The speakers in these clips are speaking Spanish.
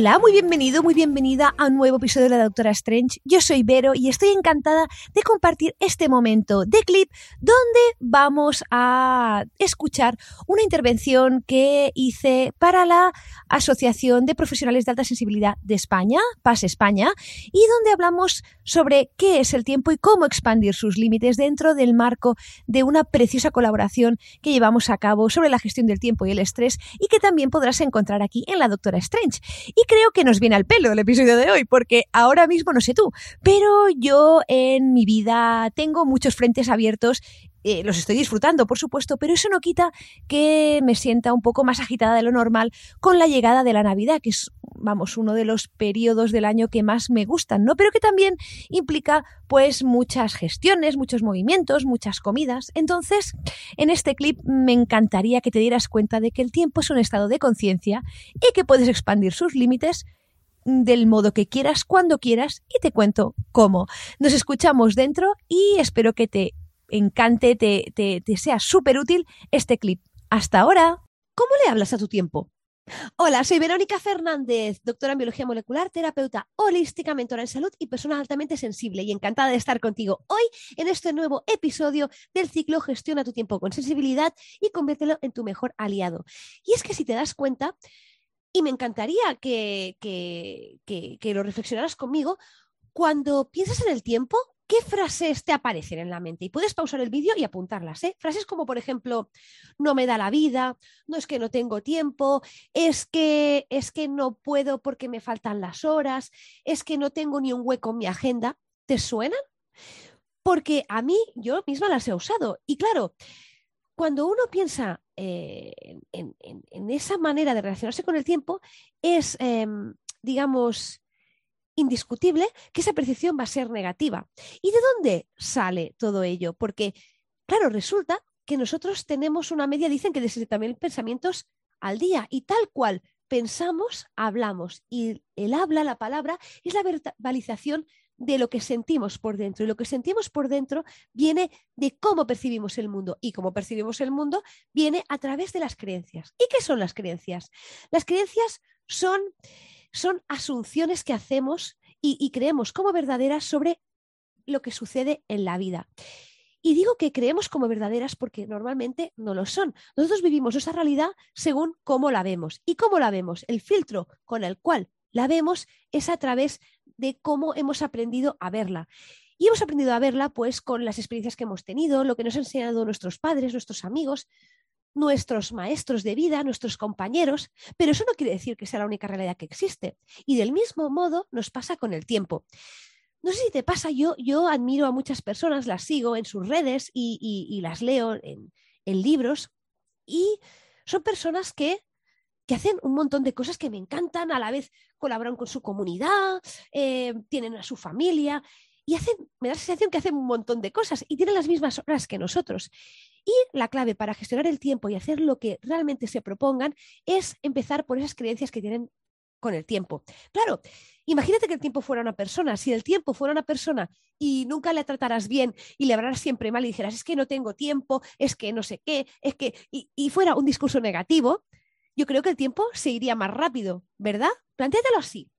Hola, muy bienvenido, muy bienvenida a un nuevo episodio de la Doctora Strange. Yo soy Vero y estoy encantada de compartir este momento de clip donde vamos a escuchar una intervención que hice para la Asociación de Profesionales de Alta Sensibilidad de España, PAS España, y donde hablamos sobre qué es el tiempo y cómo expandir sus límites dentro del marco de una preciosa colaboración que llevamos a cabo sobre la gestión del tiempo y el estrés y que también podrás encontrar aquí en la Doctora Strange. Creo que nos viene al pelo el episodio de hoy, porque ahora mismo no sé tú, pero yo en mi vida tengo muchos frentes abiertos eh, los estoy disfrutando, por supuesto, pero eso no quita que me sienta un poco más agitada de lo normal con la llegada de la Navidad, que es, vamos, uno de los periodos del año que más me gustan, ¿no? Pero que también implica, pues, muchas gestiones, muchos movimientos, muchas comidas. Entonces, en este clip me encantaría que te dieras cuenta de que el tiempo es un estado de conciencia y que puedes expandir sus límites del modo que quieras, cuando quieras, y te cuento cómo. Nos escuchamos dentro y espero que te encante, te, te, te sea súper útil este clip. Hasta ahora. ¿Cómo le hablas a tu tiempo? Hola, soy Verónica Fernández, doctora en biología molecular, terapeuta holística, mentora en salud y persona altamente sensible y encantada de estar contigo hoy en este nuevo episodio del ciclo Gestiona tu tiempo con sensibilidad y conviértelo en tu mejor aliado. Y es que si te das cuenta, y me encantaría que, que, que, que lo reflexionaras conmigo, cuando piensas en el tiempo, ¿qué frases te aparecen en la mente? Y puedes pausar el vídeo y apuntarlas. ¿eh? Frases como, por ejemplo, no me da la vida, no es que no tengo tiempo, es que, es que no puedo porque me faltan las horas, es que no tengo ni un hueco en mi agenda. ¿Te suenan? Porque a mí, yo misma las he usado. Y claro, cuando uno piensa eh, en, esa manera de relacionarse con el tiempo, es, eh, digamos, indiscutible que esa percepción va a ser negativa. ¿Y de dónde sale todo ello? Porque, claro, resulta que nosotros tenemos una media, dicen que de 70.000 pensamientos al día y tal cual pensamos, hablamos. Y el habla, la palabra, es la verbalización de lo que sentimos por dentro. Y lo que sentimos por dentro viene de cómo percibimos el mundo. Y cómo percibimos el mundo viene a través de las creencias. ¿Y qué son las creencias? Las creencias son son asunciones que hacemos y, creemos como verdaderas sobre lo que sucede en la vida. Y digo que creemos como verdaderas porque normalmente no lo son. Nosotros vivimos esa realidad según cómo la vemos. ¿Y cómo la vemos? El filtro con el cual la vemos es a través de cómo hemos aprendido a verla. Y hemos aprendido a verla pues con las experiencias que hemos tenido, lo que nos han enseñado nuestros padres, nuestros amigos, nuestros maestros de vida, nuestros compañeros, pero eso no quiere decir que sea la única realidad que existe. Y del mismo modo nos pasa con el tiempo. No sé si te pasa, yo, yo admiro a muchas personas, las sigo en sus redes y, y, las leo en, en, libros y son personas que, que, hacen un montón de cosas que me encantan, a la vez colaboran con su comunidad, eh, tienen a su familia y hacen, me da la sensación que hacen un montón de cosas y tienen las mismas horas que nosotros. Y la clave para gestionar el tiempo y hacer lo que realmente se propongan es empezar por esas creencias que tienen con el tiempo. Claro, imagínate que el tiempo fuera una persona. Si el tiempo fuera una persona y nunca le trataras bien y le hablaras siempre mal y dijeras, es que no tengo tiempo, es que no sé qué, es que, y, y fuera un discurso negativo, yo creo que el tiempo se iría más rápido, ¿verdad? Plantéatelo así.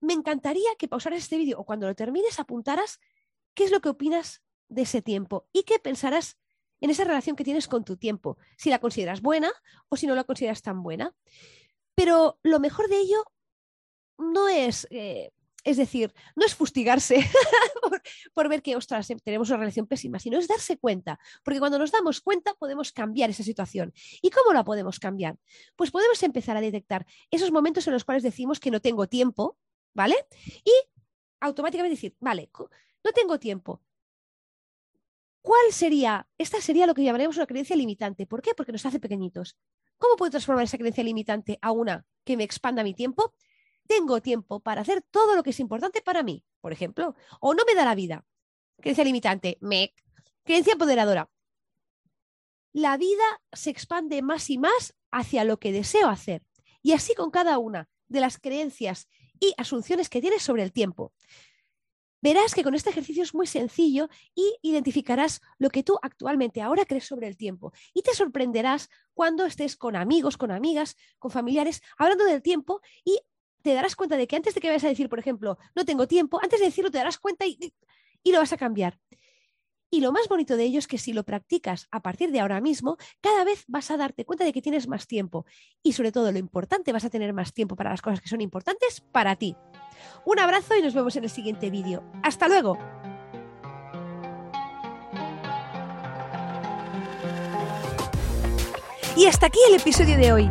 Me encantaría que pausaras este vídeo o cuando lo termines apuntaras qué es lo que opinas de ese tiempo y qué pensarás en esa relación que tienes con tu tiempo, si la consideras buena o si no la consideras tan buena. Pero lo mejor de ello no es eh, es decir, no es fustigarse por, ver que, ostras, tenemos una relación pésima, sino es darse cuenta, porque cuando nos damos cuenta podemos cambiar esa situación. ¿Y cómo la podemos cambiar? Pues podemos empezar a detectar esos momentos en los cuales decimos que no tengo tiempo, ¿vale? Y automáticamente decir, vale, no tengo tiempo. ¿Cuál sería? Esta sería lo que llamaríamos una creencia limitante. ¿Por qué? Porque nos hace pequeñitos. ¿Cómo puedo transformar esa creencia limitante a una que me expanda mi tiempo? tengo tiempo para hacer todo lo que es importante para mí, por ejemplo, o no me da la vida. Creencia limitante, me. Creencia empoderadora. La vida se expande más y más hacia lo que deseo hacer. Y así con cada una de las creencias y asunciones que tienes sobre el tiempo. Verás que con este ejercicio es muy sencillo y identificarás lo que tú actualmente ahora crees sobre el tiempo. Y te sorprenderás cuando estés con amigos, con amigas, con familiares, hablando del tiempo y te darás cuenta de que antes de que vayas a decir, por ejemplo, no tengo tiempo, antes de decirlo te darás cuenta y, y lo vas a cambiar. Y lo más bonito de ello es que si lo practicas a partir de ahora mismo, cada vez vas a darte cuenta de que tienes más tiempo. Y sobre todo lo importante, vas a tener más tiempo para las cosas que son importantes para ti. Un abrazo y nos vemos en el siguiente vídeo. ¡Hasta luego! Y hasta aquí el episodio de hoy.